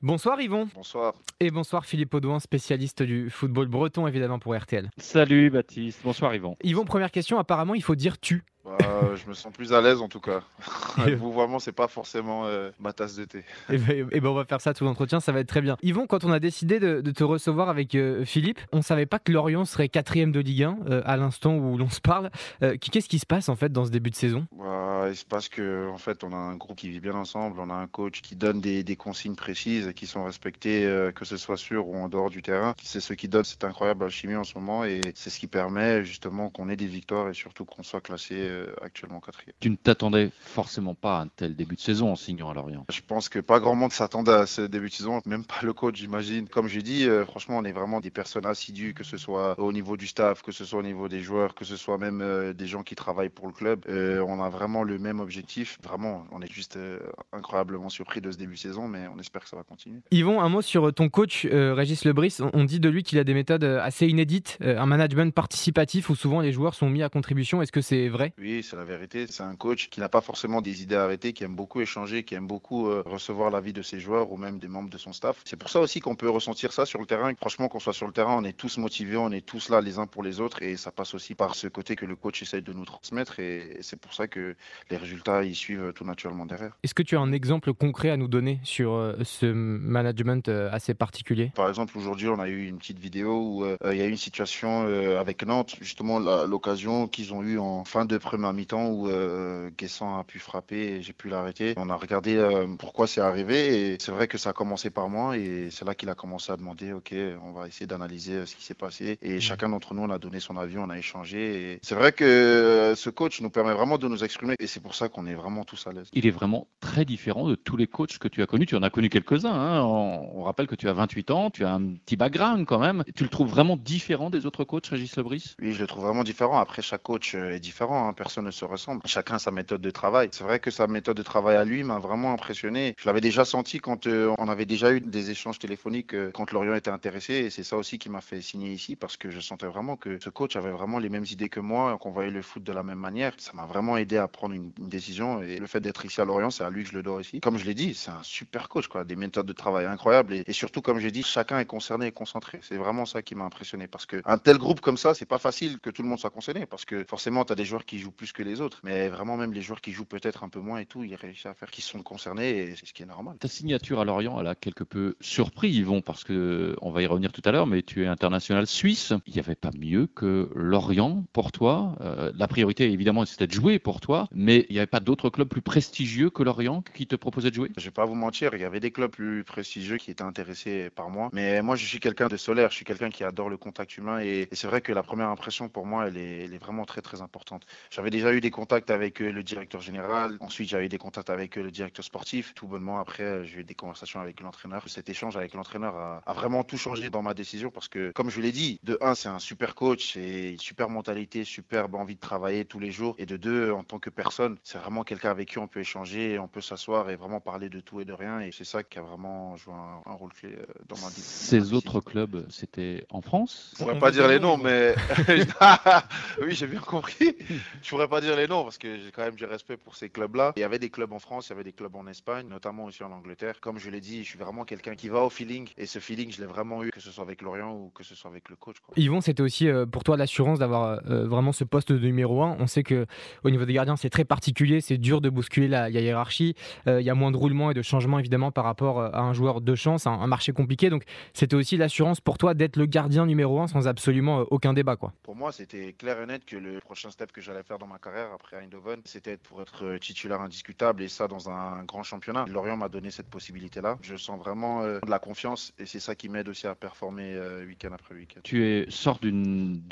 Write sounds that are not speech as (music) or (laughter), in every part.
Bonsoir Yvon. Bonsoir. Et bonsoir Philippe Audouin, spécialiste du football breton évidemment pour RTL. Salut Baptiste, bonsoir Yvon. Yvon, première question, apparemment il faut dire tu. Bah, je me sens plus à l'aise en tout cas. (laughs) (laughs) Vous vraiment, c'est pas forcément euh, ma tasse de thé. Et ben, et ben, on va faire ça tout l'entretien, ça va être très bien. Yvon, quand on a décidé de, de te recevoir avec euh, Philippe, on savait pas que Lorient serait quatrième de Ligue 1 euh, à l'instant où l'on se parle. Euh, Qu'est-ce qui se passe en fait dans ce début de saison? Bah, il se passe que en fait, on a un groupe qui vit bien ensemble, on a un coach qui donne des, des consignes précises qui sont respectées, euh, que ce soit sur ou en dehors du terrain. C'est ce qui donne cette incroyable alchimie en ce moment et c'est ce qui permet justement qu'on ait des victoires et surtout qu'on soit classé euh, actuellement quatrième. Tu ne t'attendais forcément pas à un tel début de saison en signant à Lorient. Je pense que pas grand monde s'attendait à ce début de saison, même pas le coach, j'imagine. Comme j'ai dit, euh, franchement, on est vraiment des personnes assidues, que ce soit au niveau du staff, que ce soit au niveau des joueurs, que ce soit même euh, des gens qui travaillent pour le club. Euh, on a vraiment le même objectif. Vraiment, on est juste euh, incroyablement surpris de ce début de saison, mais on espère que ça va continuer. Yvon, un mot sur ton coach euh, Régis Lebris. On, dit de lui qu'il a des méthodes euh, assez inédites, euh, un management participatif où souvent les joueurs sont mis à contribution. Est-ce que c'est vrai? Oui, c'est la vérité. C'est un coach qui n'a pas forcément des idées arrêtées, qui aime beaucoup échanger, qui aime beaucoup euh, recevoir l'avis de ses joueurs ou même des membres de son staff. C'est pour ça aussi qu'on peut ressentir ça sur le terrain. Franchement, qu'on soit sur le terrain, on est tous motivés, on est tous là les uns pour les autres et ça passe aussi par ce côté que le coach essaye de nous transmettre et c'est pour ça que les résultats ils suivent tout naturellement derrière. Est-ce que tu as un exemple concret à nous donner sur euh, ce management euh, assez particulier? Par exemple, aujourd'hui, on a eu une petite vidéo où euh, il y a eu une situation euh, avec Nantes, justement l'occasion qu'ils ont eu en fin de première mi-temps où euh, Guessant a pu frapper et j'ai pu l'arrêter. On a regardé euh, pourquoi c'est arrivé et c'est vrai que ça a commencé par moi et c'est là qu'il a commencé à demander, ok, on va essayer d'analyser euh, ce qui s'est passé et chacun d'entre nous, on a donné son avis, on a échangé et c'est vrai que euh, ce coach nous permet vraiment de nous exprimer et c'est pour ça qu'on est vraiment tous à l'aise. Il est vraiment très différent de tous les coachs que tu as connus. Tu en as connu quelques-uns. hein. On, on rappelle que tu as 28 ans, tu as un petit background quand même. Tu le trouves vraiment différent des autres coachs, Régis Lebris? Oui, je le trouve vraiment différent. Après, chaque coach est différent. hein. Personne ne se ressemble. Chacun a sa méthode de travail. C'est vrai que sa méthode de travail à lui m'a vraiment impressionné. Je l'avais déjà senti quand euh, on avait déjà eu des échanges téléphoniques euh, quand Lorient était intéressé. Et c'est ça aussi qui m'a fait signer ici parce que je sentais vraiment que ce coach avait vraiment les mêmes idées que moi, qu'on voyait le foot de la même manière. Ça m'a vraiment aidé à prendre une, une décision. Et le fait d'être ici à Lorient, c'est à lui que je le dois aussi. Comme je l'ai dit, c'est un super coach, quoi. Des méthodes de travail incroyables. Et, et surtout, comme j'ai dit, chacun est concerné et concentré. C'est vraiment ça qui m'a impressionné parce que un tel groupe comme ça, c'est pas facile que tout le monde soit concerné parce que forcément, tu as des joueurs qui jouent plus que les autres. Mais vraiment, même les joueurs qui jouent peut-être un peu moins et tout, ils réussissent à faire qu'ils sont concernés et c'est ce qui est normal. Ta signature à Lorient, elle a quelque peu surpris Yvon, parce que on va y revenir tout à l'heure, mais tu es international suisse. Il n'y avait pas mieux que Lorient pour toi. Euh, la priorité, évidemment, c'était de jouer pour toi, mais il n'y avait pas d'autres clubs plus prestigieux que Lorient qui te proposaient de jouer? Je vais pas vous mentir, il y avait des clubs plus prestigieux qui étaient intéressés par moi. Mais moi, je suis quelqu'un de solaire, je suis quelqu'un qui adore le contact humain. Et, et c'est vrai que la première impression pour moi, elle est, elle est vraiment très, très importante. J'avais déjà eu des contacts avec euh, le directeur général. Ensuite, j'avais eu des contacts avec euh, le directeur sportif. Tout bonnement, après, euh, j'ai eu des conversations avec l'entraîneur. Cet échange avec l'entraîneur a, a vraiment tout changé dans ma décision parce que, comme je l'ai dit, de un, c'est un super coach, c'est une super mentalité, superbe envie de travailler tous les jours. Et de deux, en tant que personne, c'est vraiment quelqu'un avec qui on peut échanger, on peut s'asseoir et vraiment parler de tout et de rien. Et c'est ça qui a vraiment joué un, un rôle clé dans ma vie. Ces autres clubs, c'était en France? Je pourrais pas dire les noms, mais (laughs) (laughs) oui, j'ai bien compris. Je (laughs) pourrais pas dire les noms parce que j'ai quand même du respect pour ces clubs-là. Il y avait des clubs en France, il y avait des clubs en Espagne, notamment aussi en Angleterre. Comme je l'ai dit, je suis vraiment quelqu'un qui va au feeling et ce feeling, je l'ai vraiment eu, que ce soit avec Lorient ou que ce soit avec le coach. Quoi. Yvon, c'était aussi euh, pour toi l'assurance d'avoir euh, vraiment ce poste de numéro 1. On sait que au niveau des gardiens, c'est très particulier, c'est dur de bousculer la, la hiérarchie. Euh, Il y a moins de roulement et de changement évidemment par rapport euh, à un joueur de chance, un, un marché compliqué. Donc c'était aussi l'assurance pour toi d'être le gardien numéro 1 sans absolument euh, aucun débat. Quoi. Pour moi, c'était clair et net que le prochain step que j'allais faire dans ma carrière après Eindhoven, c'était pour être euh, titulaire indiscutable et ça dans un grand championnat. Lorient m'a donné cette possibilité-là. Je sens vraiment euh, de la confiance et c'est ça qui m'aide aussi à performer euh, week-end après week-end. Tu es, sors de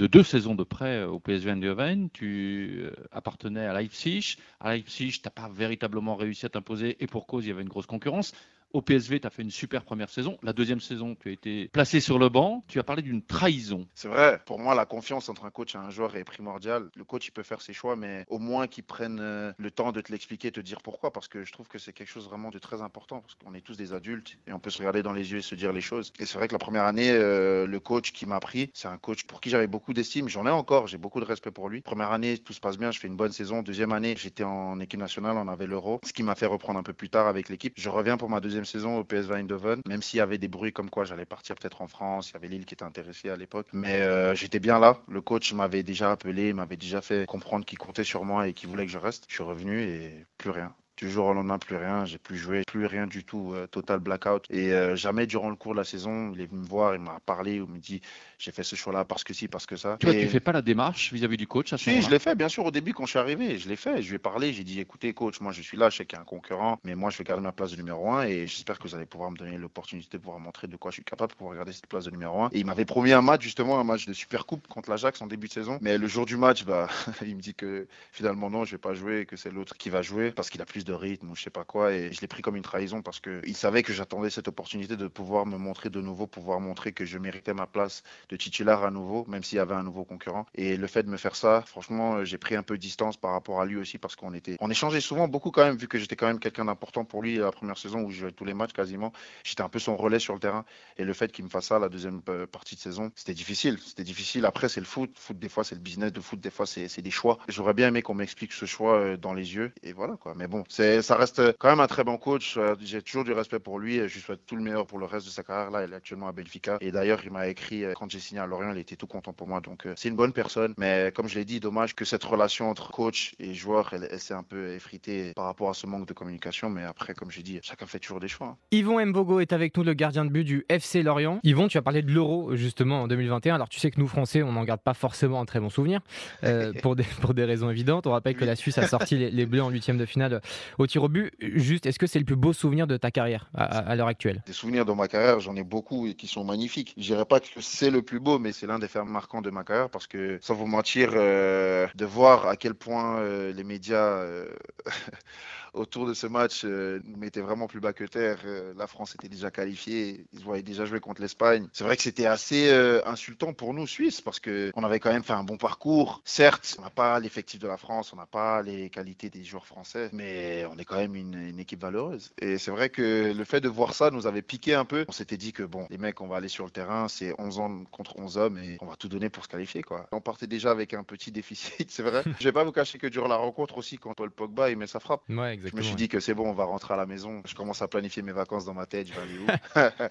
deux saisons de prêt au PSV Eindhoven. Tu appartenais à Leipzig. À Leipzig, tu n'as pas véritablement réussi à t'imposer et pour cause, il y avait une grosse concurrence. Au PSV, tu as fait une super première saison. La deuxième saison, tu as été placé sur le banc. Tu as parlé d'une trahison. C'est vrai, pour moi, la confiance entre un coach et un joueur est primordiale. Le coach, il peut faire ses choix, mais au moins qu'il prenne euh, le temps de te l'expliquer, te dire pourquoi, parce que je trouve que c'est quelque chose vraiment de très important, parce qu'on est tous des adultes et on peut se regarder dans les yeux et se dire les choses. Et c'est vrai que la première année, euh, le coach qui m'a pris, c'est un coach pour qui j'avais beaucoup d'estime. J'en ai encore, j'ai beaucoup de respect pour lui. Première année, tout se passe bien, je fais une bonne saison. Deuxième année, j'étais en équipe nationale, on avait l'euro, ce qui m'a fait reprendre un peu plus tard avec l'équipe. Je reviens pour ma deuxième deuxième saison au PSV Eindhoven, même s'il y avait des bruits comme quoi j'allais partir peut-être en France, il y avait Lille qui était intéressé à l'époque. Mais euh, j'étais bien là. Le coach m'avait déjà appelé, m'avait déjà fait comprendre qu'il comptait sur moi et qu'il voulait que je reste. Je suis revenu et plus rien. Du jour au lendemain, plus rien. J'ai plus joué, plus rien du tout. Euh, total blackout. Et euh, jamais durant le cours de la saison, il est venu me voir, il m'a parlé, il me dit j'ai fait ce choix-là parce que si, parce que ça. Tu vois, Et- fais pas la démarche vis-à-vis du coach à ce si, je l'ai fait, bien sûr, au début, quand je suis arrivé, je l'ai fait. Je lui ai parlé, j'ai dit, écoutez, coach, moi, je suis là, je sais qu'il y a un concurrent, mais moi, je vais garder ma place de numéro un et j'espère que vous allez pouvoir me donner l'opportunité de pouvoir montrer de quoi je suis capable pour pouvoir garder cette place de numéro un. Et il m'avait promis un match, justement, un match de Super Coupe contre l'Ajax en début de saison. Mais le jour du match, bah, (laughs) il me dit que finalement, non, je vais pas jouer et que c'est l'autre qui va jouer parce qu'il a plus de rythme ou je sais pas quoi. Et je l'ai pris comme une trahison parce qu'il savait que j'attendais cette opportunité de pouvoir me montrer de nouveau, pouvoir montrer que je méritais ma place de titulaire à nouveau, même s'il y avait un nouveau concurrent. Et le fait de me faire ça, franchement, euh, j'ai pris un peu de distance par rapport à lui aussi parce qu'on était, on échangeait souvent beaucoup quand même, vu que j'étais quand même quelqu'un d'important pour lui la première saison où je jouais tous les matchs quasiment. J'étais un peu son relais sur le terrain. Et le fait qu'il me fasse ça la deuxième euh, partie de saison, c'était difficile. C'était difficile. Après, c'est le foot. Foot, des fois, c'est le business. De foot, des fois, c'est des choix. J'aurais bien aimé qu'on m'explique ce choix euh, dans les yeux. Et voilà, quoi. Mais bon, ça reste quand même un très bon coach. J'ai toujours du respect pour lui. Je lui souhaite tout le meilleur pour le reste de sa carrière. Là, il est actuellement à Benfica. Et d'ailleurs, il m'a écrit quand j'ai signé à Lorient, il était tout content pour moi. Donc, euh, c'est une bonne personne. Mais comme je l'ai dit, dommage que cette relation entre coach et joueur, elle, elle s'est un peu effritée par rapport à ce manque de communication. Mais après, comme j'ai dit, chacun fait toujours des choix. hein. Yvon Mbogo est avec nous, le gardien de but du FC Lorient. Yvon, tu as parlé de l'Euro justement en 2021. Alors tu sais que nous Français, on n'en garde pas forcément un très bon souvenir euh, (laughs) pour, des, pour des raisons évidentes. On rappelle que la Suisse a sorti les, les Bleus en huitième de finale au tir au but. Juste, est-ce que c'est le plus beau souvenir de ta carrière à, à- l'heure actuelle? Des souvenirs dans ma carrière, j'en ai beaucoup et qui sont magnifiques. Je dirais pas que c'est le plus beau, mais c'est l'un des faits marquants de ma carrière parce que, sans vous mentir, euh, de voir à quel point euh, les médias euh, (laughs) autour de ce match euh, nous mettaient vraiment plus bas que terre. Euh, la France était déjà qualifiée, ils se voyaient déjà jouer contre l'Espagne. C'est vrai que c'était assez euh, insultant pour nous, Suisses, parce que on avait quand même fait un bon parcours. Certes, on n'a pas l'effectif de la France, on n'a pas les qualités des joueurs français, mais on est quand même une, une équipe valeureuse. Et c'est vrai que le fait de voir ça nous avait piqué un peu. On s'était dit que bon, les mecs, on va aller sur le terrain, c'est 11 ans contre 11 hommes et on va tout donner pour se qualifier, quoi. On partait déjà avec un petit déficit, (laughs) c'est vrai. Je vais pas vous cacher que durant la rencontre aussi, quand Paul Pogba il met sa frappe, je me suis dit que c'est bon, on va rentrer à la maison. Je commence à planifier mes vacances dans ma tête, je vais aller où (laughs)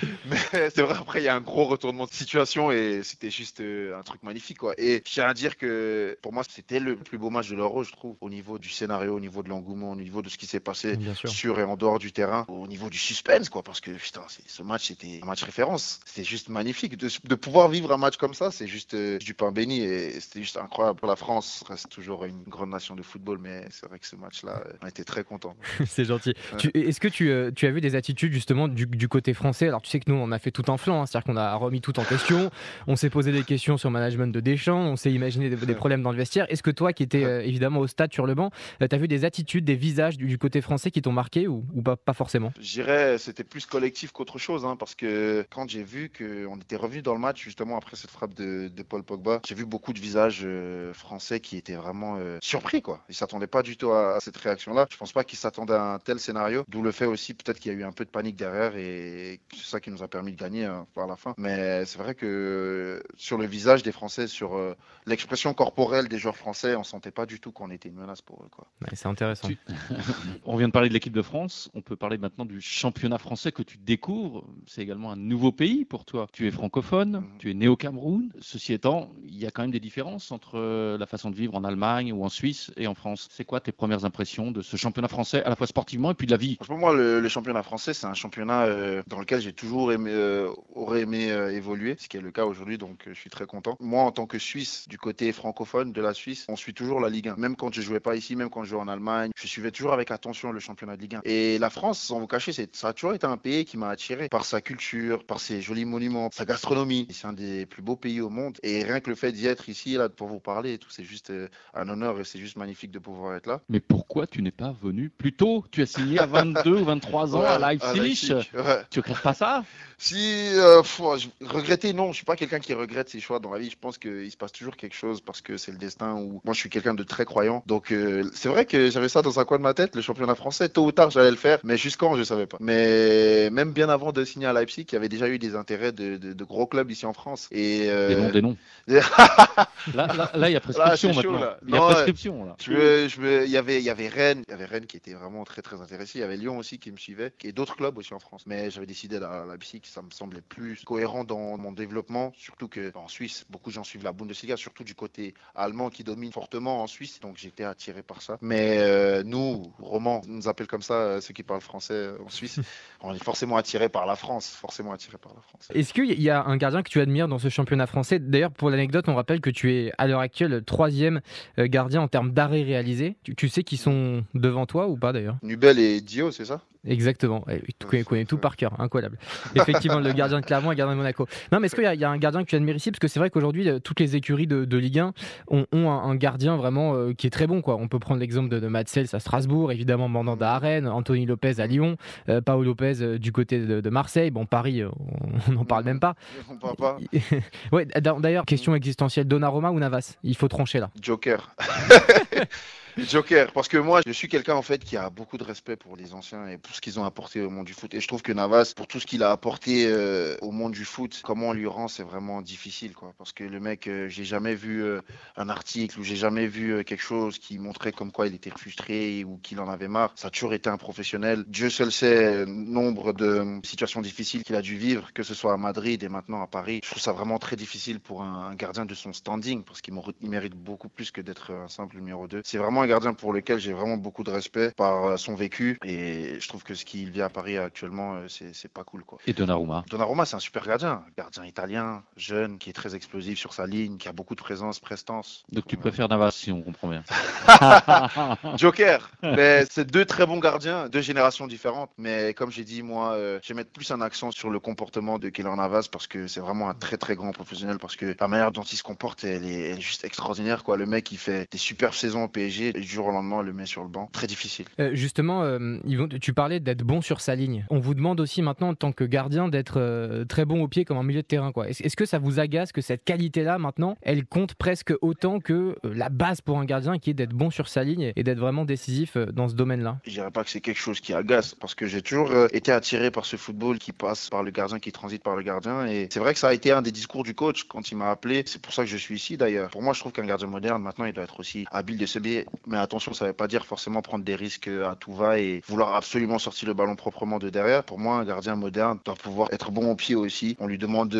(laughs) Mais c'est vrai, après, il y a un gros retournement de situation et c'était juste euh, un truc magnifique, quoi. Et je tiens à dire que pour moi, c'était le plus beau match de l'Euro, je trouve, au niveau du scénario, au niveau de l'engouement, au niveau de ce qui s'est passé sur et en dehors du terrain, au niveau du suspense, quoi, parce que putain, ce match, c'était un match référence. C'était juste magnifique. De, de pouvoir vivre un match comme ça, c'est juste euh, du pain béni et c'était juste incroyable. La France reste toujours une grande nation de football, mais c'est vrai que ce match-là, euh, on était très contents. (laughs) c'est gentil. Ouais. Est-ce que tu, euh, tu as vu des attitudes justement du, du côté français? Alors tu sais que nous on a fait tout un flanc, hein, c'est-à-dire qu'on a remis tout en question, on s'est posé des questions sur le management de Deschamps, on s'est imaginé des, des problèmes dans le vestiaire. Est-ce que toi qui étais euh, évidemment au stade sur le banc, tu as vu des attitudes, des visages du, du côté français qui t'ont marqué ou, ou pas, pas forcément? Je dirais c'était plus collectif qu'autre chose, hein, parce que quand j'ai vu qu'on était revenu dans le match justement après cette frappe de, de Paul Pogba, j'ai vu beaucoup de visages euh, français qui étaient vraiment euh, surpris, quoi. Ils s'attendaient pas du tout à, à cette réaction-là. Je pense pas qu'ils s'attendaient à un tel scénario, d'où le fait aussi peut-être qu'il y a eu un peu de panique derrière et c'est ça qui nous a permis de gagner hein, par la fin. Mais c'est vrai que sur le visage des Français, sur euh, l'expression corporelle des joueurs français, on sentait pas du tout qu'on était une menace pour eux, quoi. Ouais, C'est intéressant. Tu- (laughs) On vient de parler de l'équipe de France, on peut parler maintenant du championnat français que tu découvres. C'est également un nouveau pays pour toi. Tu es francophone, Mhm. tu es né au Cameroun. Ceci étant, il y a quand même des différences entre euh, la façon de vivre en Allemagne ou en Suisse et en France. C'est quoi tes premières impressions de ce championnat français, à la fois sportivement et puis de la vie Franchement, moi, le, le championnat français, c'est un championnat euh, dans lequel j'ai toujours aimé, euh, aurait aimé euh, évoluer, ce qui est le cas aujourd'hui, donc euh, je suis très content. Moi, en tant que Suisse, du côté francophone de la Suisse, on suit toujours la Ligue 1. Même quand je jouais pas ici, même quand je jouais en Allemagne, je suivais toujours avec attention le championnat de Ligue 1. Et la France, sans vous cacher, ça a toujours été un pays qui m'a attiré par sa culture, par ses jolis monuments, sa gastronomie. C'est un des plus beaux pays au monde. Et rien que le fait d'y être ici, là, pour vous parler et tout, c'est juste un honneur et c'est juste magnifique de pouvoir être là. Mais pourquoi tu n'es pas venu plus tôt Tu as signé à 22 ou 23 ans à Leipzig. Ouais. Tu regrettes pas ça? Si, euh, je- regretter, non, je suis pas quelqu'un qui regrette ses choix dans la vie. Je pense qu'il se passe toujours quelque chose parce que c'est le destin ou moi je suis quelqu'un de très croyant. Donc euh, c'est vrai que j'avais ça dans un coin de ma tête, le championnat français. Tôt ou tard, j'allais le faire, mais jusqu'en, je savais pas. Mais même bien avant de signer à Leipzig, il y avait déjà eu des intérêts de, de- de gros clubs ici en France. Et Des euh, noms, des noms. (laughs) Là, il y a prescription Là, chaud, maintenant. Il y a prescription là. Je me, je me, il y avait, il y avait Rennes, y avait Rennes qui était vraiment très très intéressé. Il y avait Lyon aussi qui me suivait, et d'autres clubs aussi en France. Mais j'avais décidé à Leipzig, ça me semblait plus cohérent dans mon développement, surtout que en Suisse, beaucoup de gens suivent la Bundesliga, surtout du côté allemand qui domine fortement en Suisse. Donc j'étais attiré par ça. Mais euh, nous, romans, nous appelle comme ça euh, ceux qui parlent français euh, en Suisse, (laughs) on est forcément attiré par la France, forcément attiré par la France. Est-ce qu'il y a un gardien que tu admires dans ce championnat français? D'ailleurs, pour l'anecdote, on rappelle que tu es à l'heure actuelle troisième gardien en termes d'arrêt réalisé. Tu, tu sais qui sont devant toi ou pas d'ailleurs? Nubel et Dio, c'est ça? Exactement. Tu connais, tout par cœur, incroyable. Effectivement, le gardien de Clermont et le gardien de Monaco. Non, mais est-ce qu'il y, a un gardien que tu admires ici? Parce que c'est vrai qu'aujourd'hui, euh, toutes les écuries de, Ligue 1 ont, un, gardien vraiment euh, qui est très bon. Quoi. On peut prendre l'exemple de, de Matsels à Strasbourg, évidemment Mandanda à Rennes, Anthony Lopez à Lyon, euh, Paolo Lopez du côté de, Marseille. Bon, Paris, on n'en parle même pas. On parle pas. (laughs) ouais, D'ailleurs, question existentielle Donnarumma ou Navas? Il faut trancher là. Joker. (laughs) Joker, parce que moi, je suis quelqu'un en fait qui a beaucoup de respect pour les anciens et pour ce qu'ils ont apporté au monde du foot. Et je trouve que Navas, pour tout ce qu'il a apporté euh, au monde du foot, comment on lui rend, c'est vraiment difficile, quoi. Parce que le mec, euh, j'ai jamais vu euh, un article ou j'ai jamais vu quelque chose qui montrait comme quoi il était frustré ou qu'il en avait marre. Ça a toujours été un professionnel. Dieu seul sait nombre de situations difficiles qu'il a dû vivre, que ce soit à Madrid et maintenant à Paris. Je trouve ça vraiment très difficile pour un, gardien de son standing, parce qu'il mérite beaucoup plus que d'être un simple numéro 2. C'est vraiment un gardien pour lequel j'ai vraiment beaucoup de respect par euh, son vécu et je trouve que ce qu'il vit à Paris actuellement, euh, c'est pas cool. Quoi. Et Donnarumma Donnarumma, c'est un super gardien. Gardien italien, jeune, qui est très explosif sur sa ligne, qui a beaucoup de présence, prestance. Donc tu préfères Navas si on comprend bien. (laughs) Joker mais C'est deux très bons gardiens, deux générations différentes. Mais comme j'ai dit, moi, euh, je vais mettre plus un accent sur le comportement de Keller Navas parce que c'est vraiment un très très grand professionnel parce que la manière dont il se comporte, elle est, juste extraordinaire. Quoi. Le mec, il fait des superbes saisons au PSG du jour au lendemain, on le met sur le banc. Très difficile. Euh, justement, euh, tu d'être bon sur sa ligne. On vous demande aussi maintenant, en tant que gardien, d'être euh, très bon au pied comme en milieu de terrain. Est-ce que ça vous agace que cette qualité-là, maintenant, elle compte presque autant que la base pour un gardien qui est d'être bon sur sa ligne et d'être vraiment décisif dans ce domaine-là? Je dirais pas que c'est quelque chose qui agace, parce que j'ai toujours été attiré par ce football qui passe par le gardien, qui transite par le gardien. Et c'est vrai que ça a été un des discours du coach quand il m'a appelé. C'est pour ça que je suis ici d'ailleurs. Pour moi, je trouve qu'un gardien moderne, maintenant, il doit être aussi habile de se biais. Mais attention, ça ne veut pas dire forcément prendre des risques à tout va et vouloir absolument sortir le ballon proprement de derrière. Pour moi, un gardien moderne doit pouvoir être bon au pied aussi. On lui demande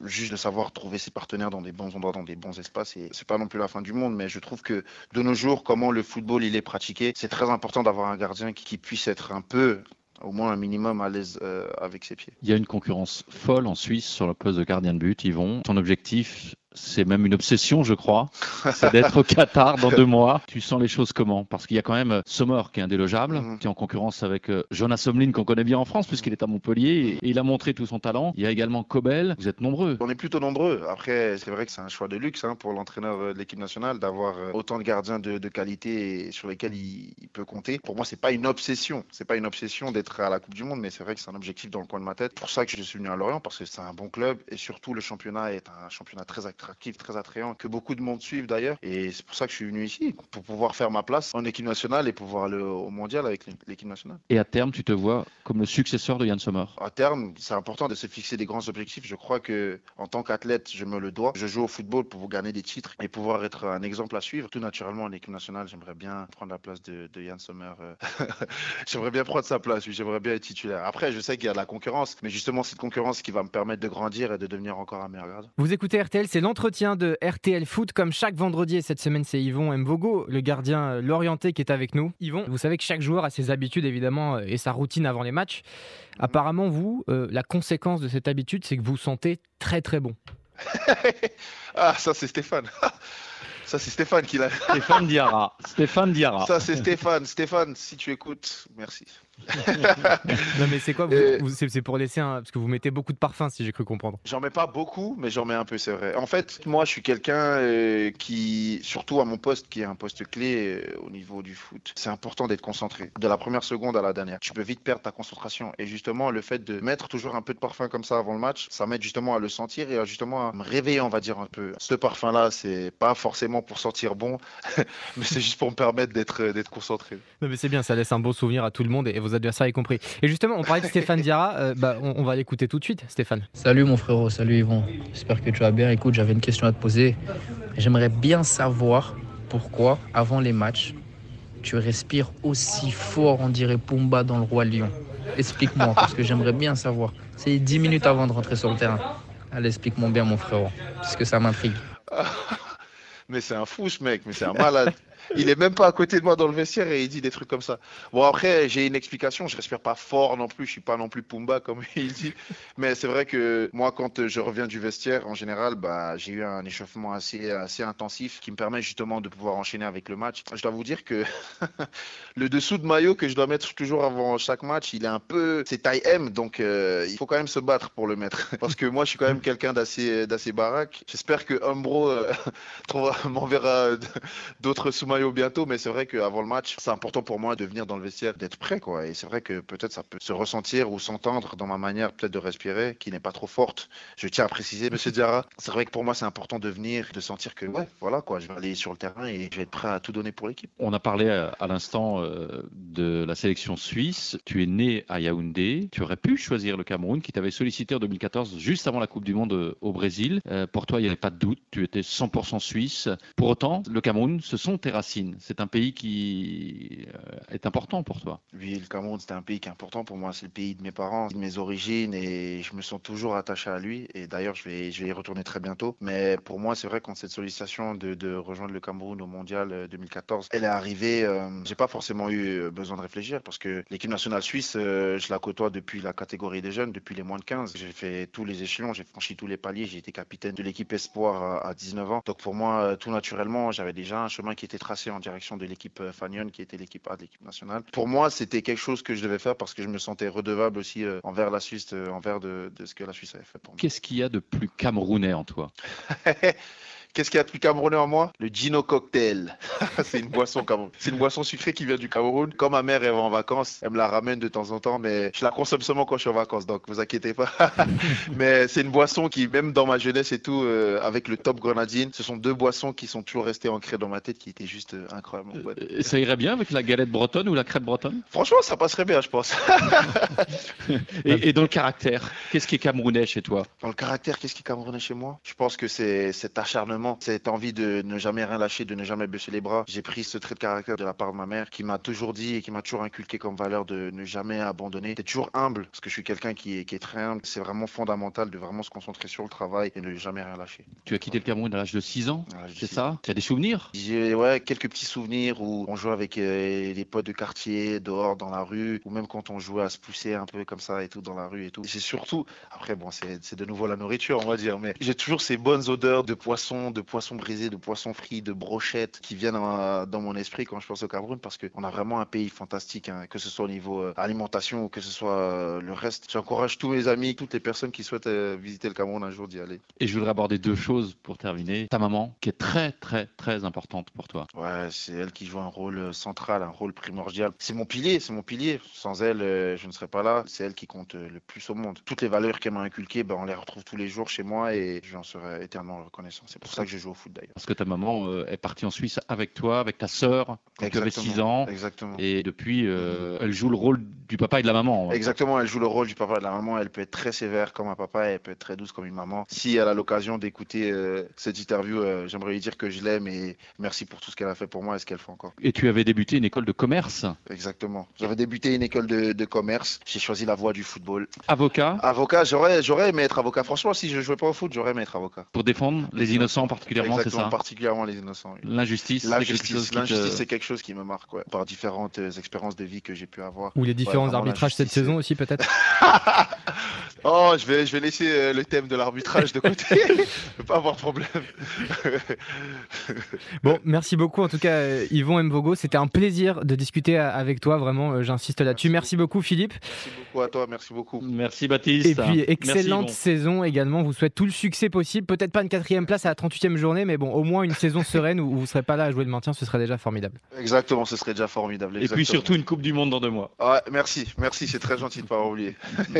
juste de savoir trouver ses partenaires dans des bons endroits, dans des bons espaces. Et c'est pas non plus la fin du monde, mais je trouve que de nos jours, comment le football il est pratiqué, c'est très important d'avoir un gardien qui, puisse être un peu au moins un minimum à l'aise euh, avec ses pieds. Il y a une concurrence folle en Suisse sur le poste de gardien de but. Yvon, ton objectif, c'est même une obsession, je crois, c'est d'être au Qatar dans deux mois. Tu sens les choses comment? Parce qu'il y a quand même Sommer qui est indélogeable, mhm. qui est en concurrence avec euh, Jonas Somlin qu'on connaît bien en France puisqu'il est à Montpellier et il a montré tout son talent. Il y a également Kobel. Vous êtes nombreux. On est plutôt nombreux. Après, c'est vrai que c'est un choix de luxe hein, pour l'entraîneur euh, de l'équipe nationale d'avoir euh, autant de gardiens de, qualité sur lesquels il, peut compter. Pour moi, c'est pas une obsession. C'est pas une obsession d'être à la Coupe du Monde, mais c'est vrai que c'est un objectif dans le coin de ma tête. Pour ça que je suis venu à Lorient parce que c'est un bon club et surtout le championnat est un championnat très actif très attrayant, que beaucoup de monde suivent d'ailleurs. Et c'est pour ça que je suis venu ici, pour pouvoir faire ma place en équipe nationale et pouvoir aller au mondial avec l'équipe nationale. Et à terme, tu te vois comme le successeur de Yann Sommer? À terme, c'est important de se fixer des grands objectifs. Je crois que en tant qu'athlète, je me le dois. Je joue au football pour gagner des titres et pouvoir être un exemple à suivre. Tout naturellement, en équipe nationale, j'aimerais bien prendre la place de, de Yann Sommer. Euh. (laughs) j'aimerais bien prendre sa place, j'aimerais bien être titulaire. Après, je sais qu'il y a de la concurrence, mais justement, cette concurrence qui va me permettre de grandir et de devenir encore un meilleur gardien. Vous écoutez RTL, c'est l'entretien de RTL Foot. Comme chaque vendredi, et cette semaine, c'est Yvon Mvogo, le gardien euh, Lorienté, qui est avec nous. Yvon, vous savez que chaque joueur a ses habitudes, évidemment, euh, et sa routine avant les matchs. Apparemment, vous, euh, la conséquence de cette habitude, c'est que vous sentez très très bon. (laughs) ah, ça, c'est Stéphane. (laughs) Ça, c'est Stéphane qui l'a. Stéphane Diarra. Stéphane Diarra. Ça, c'est Stéphane. Stéphane, si tu écoutes, merci. (laughs) non mais c'est quoi C'est pour laisser un... parce que vous mettez beaucoup de parfum si j'ai cru comprendre. J'en mets pas beaucoup, mais j'en mets un peu, c'est vrai. En fait, moi, je suis quelqu'un euh, qui, surtout à mon poste, qui est un poste clé euh, au niveau du foot, c'est important d'être concentré. De la première seconde à la dernière, tu peux vite perdre ta concentration. Et justement, le fait de mettre toujours un peu de parfum comme ça avant le match, ça m'aide justement à le sentir et justement à me réveiller, on va dire un peu. Ce parfum-là, c'est pas forcément pour sentir bon, (laughs) mais c'est juste pour me permettre d'être d'être concentré. Non mais c'est bien, ça laisse un bon souvenir à tout le monde et vos adversaires y compris. Et justement, on parlait de Stéphane (laughs) Diarra, euh, bah, on, va l'écouter tout de suite, Stéphane. Salut mon frérot, salut Yvon. J'espère que tu vas bien. Écoute, j'avais une question à te poser. J'aimerais bien savoir pourquoi, avant les matchs, tu respires aussi fort, on dirait Pumba dans le Roi Lion Explique-moi, (laughs) parce que j'aimerais bien savoir. C'est 10 minutes avant de rentrer sur le terrain. Allez, explique-moi bien, mon frérot, parce que ça m'intrigue. (laughs) mais c'est un fou, ce mec, mais c'est un malade. Il est même pas à côté de moi dans le vestiaire et il dit des trucs comme ça. Bon, après, j'ai une explication. Je respire pas fort non plus. Je suis pas non plus Pumba, comme (laughs) il dit. Mais c'est vrai que moi, quand je reviens du vestiaire, en général, bah, j'ai eu un échauffement assez, assez intensif qui me permet justement de pouvoir enchaîner avec le match. Je dois vous dire que (laughs) le dessous de maillot que je dois mettre toujours avant chaque match, il est un peu. C'est taille M, donc euh, il faut quand même se battre pour le mettre. (laughs) Parce que moi, je suis quand même quelqu'un d'assez, d'assez baraque. J'espère que Umbro euh, m'enverra d'autres sous-maillots bientôt, mais c'est vrai qu'avant le match, c'est important pour moi de venir dans le vestiaire, d'être prêt, quoi. Et c'est vrai que peut-être ça peut se ressentir ou s'entendre dans ma manière peut-être de respirer, qui n'est pas trop forte. Je tiens à préciser, Monsieur Diarra, c'est vrai que pour moi c'est important de venir, de sentir que ouais, voilà quoi, je vais aller sur le terrain et je vais être prêt à tout donner pour l'équipe. On a parlé euh, à, l'instant euh, de la sélection suisse. Tu es né à Yaoundé. Tu aurais pu choisir le Cameroun, qui t'avait sollicité en 2014, juste avant la Coupe du Monde euh, au Brésil. pour toi, il n'y avait pas de doute. Tu étais 100% suisse. Pour autant, le Cameroun, ce sont tes c'est un pays qui euh, est important pour toi. Oui, le Cameroun, c'est un pays qui est important pour moi. C'est le pays de mes parents, de mes origines, et je me sens toujours attaché à lui. Et d'ailleurs, je vais, y retourner très bientôt. Mais pour moi, c'est vrai quand cette sollicitation de, rejoindre le Cameroun au Mondial 2014, euh, elle est arrivée. Euh, j'ai pas forcément eu besoin de réfléchir parce que l'équipe nationale suisse, je la côtoie depuis la catégorie des jeunes, depuis les moins de 15. J'ai fait tous les échelons, j'ai franchi tous les paliers. J'ai été capitaine de l'équipe Espoir à, à 19 ans. Donc pour moi, tout naturellement, j'avais déjà un chemin qui était tracé en direction de l'équipe euh, Fagnon, qui était l'équipe A de l'équipe nationale. Pour moi, c'était quelque chose que je devais faire parce que je me sentais redevable aussi euh, envers la Suisse, euh, envers de, de ce que la Suisse avait fait pour moi. Qu'est-ce qu'il y a de plus camerounais en toi? (laughs) Qu'est-ce qu'il y a de plus camerounais en moi? Le Gino Cocktail. (laughs) c'est une boisson C'est une boisson sucrée qui vient du Cameroun. Quand ma mère est en vacances, elle me la ramène de temps en temps, mais je la consomme seulement quand je suis en vacances, donc vous inquiétez pas. (laughs) mais c'est une boisson qui, même dans ma jeunesse et tout, euh, avec le Top Grenadine, ce sont deux boissons qui sont toujours restées ancrées dans ma tête, qui étaient juste euh, incroyables. Euh, ça irait bien avec la galette bretonne ou la crêpe bretonne? Franchement, ça passerait bien, je pense. (laughs) et, et, dans le caractère, qu'est-ce qui est camerounais chez toi? Dans le caractère, qu'est-ce qui est camerounais chez moi? Je pense que c'est cet acharnement cette envie de ne jamais rien lâcher, de ne jamais baisser les bras. J'ai pris ce trait de caractère de la part de ma mère qui m'a toujours dit et qui m'a toujours inculqué comme valeur de ne jamais abandonner, d'être toujours humble parce que je suis quelqu'un qui est, qui est très humble. C'est vraiment fondamental de vraiment se concentrer sur le travail et ne jamais rien lâcher. Tu as quitté le Cameroun à l'âge de 6 ans, c'est ça? Tu as des souvenirs? J'ai ouais, quelques petits souvenirs où on jouait avec euh, les potes de quartier, dehors, dans la rue, ou même quand on jouait à se pousser un peu comme ça et tout dans la rue et tout. C'est surtout, après bon, c'est de nouveau la nourriture, on va dire, mais j'ai toujours ces bonnes odeurs de poisson, de poissons brisés, de poissons frits, de brochettes qui viennent dans, mon esprit quand je pense au Cameroun parce qu'on a vraiment un pays fantastique, hein, que ce soit au niveau euh, alimentation ou que ce soit euh, le reste. J'encourage tous mes amis, toutes les personnes qui souhaitent euh, visiter le Cameroun un jour d'y aller. Et je voudrais aborder deux choses pour terminer. Ta maman, qui est très, très, très importante pour toi. Ouais, c'est elle qui joue un rôle central, un rôle primordial. C'est mon pilier, c'est mon pilier. Sans elle, je ne serais pas là. C'est elle qui compte le plus au monde. Toutes les valeurs qu'elle m'a inculquées, ben, on les retrouve tous les jours chez moi et j'en serai éternellement reconnaissant. C'est pour ça que je joue au foot d'ailleurs. Parce que ta maman euh, est partie en Suisse avec toi, avec ta sœur, quand tu avais 6 ans. Exactement. Et depuis, euh, elle joue le rôle du papa et de la maman. Exactement, elle joue le rôle du papa et de la maman. Elle peut être très sévère comme un papa et elle peut être très douce comme une maman. Si elle a l'occasion d'écouter euh, cette interview, j'aimerais lui dire que je l'aime et merci pour tout ce qu'elle a fait pour moi et ce qu'elle fait encore. Et tu avais débuté une école de commerce Exactement. J'avais débuté une école de, de commerce. J'ai choisi la voie du football. Avocat Avocat, j'aurais, j'aurais aimé être avocat. Franchement, si je jouais pas au foot, j'aurais aimé être avocat. Pour défendre les innocents particulièrement, c'est ça particulièrement les innocents. L'injustice, c'est quelque chose qui me marque, par différentes euh, expériences de vie que j'ai pu avoir. Ou les différents arbitrages cette saison aussi, peut-être (laughs) Oh, je vais, je vais laisser euh, le thème de l'arbitrage de côté. (laughs) je ne vais pas avoir de problème. (laughs) bon, merci beaucoup en tout cas, euh, Yvon Mvogo. C'était un plaisir de discuter avec toi, vraiment, j'insiste là-dessus. Merci. beaucoup, Philippe. Merci beaucoup à toi, merci beaucoup. Merci, Baptiste. Et puis, excellente saison également. Vous souhaite tout le succès possible. Peut-être pas une quatrième place à la 38e journée, mais bon, au moins une saison sereine où vous ne serez pas là à jouer le maintien, ce serait déjà formidable. Exactement, ce serait déjà formidable. Et puis surtout une Coupe du Monde dans deux mois. Ouais, merci, merci, c'est très gentil de ne pas oublier. (laughs)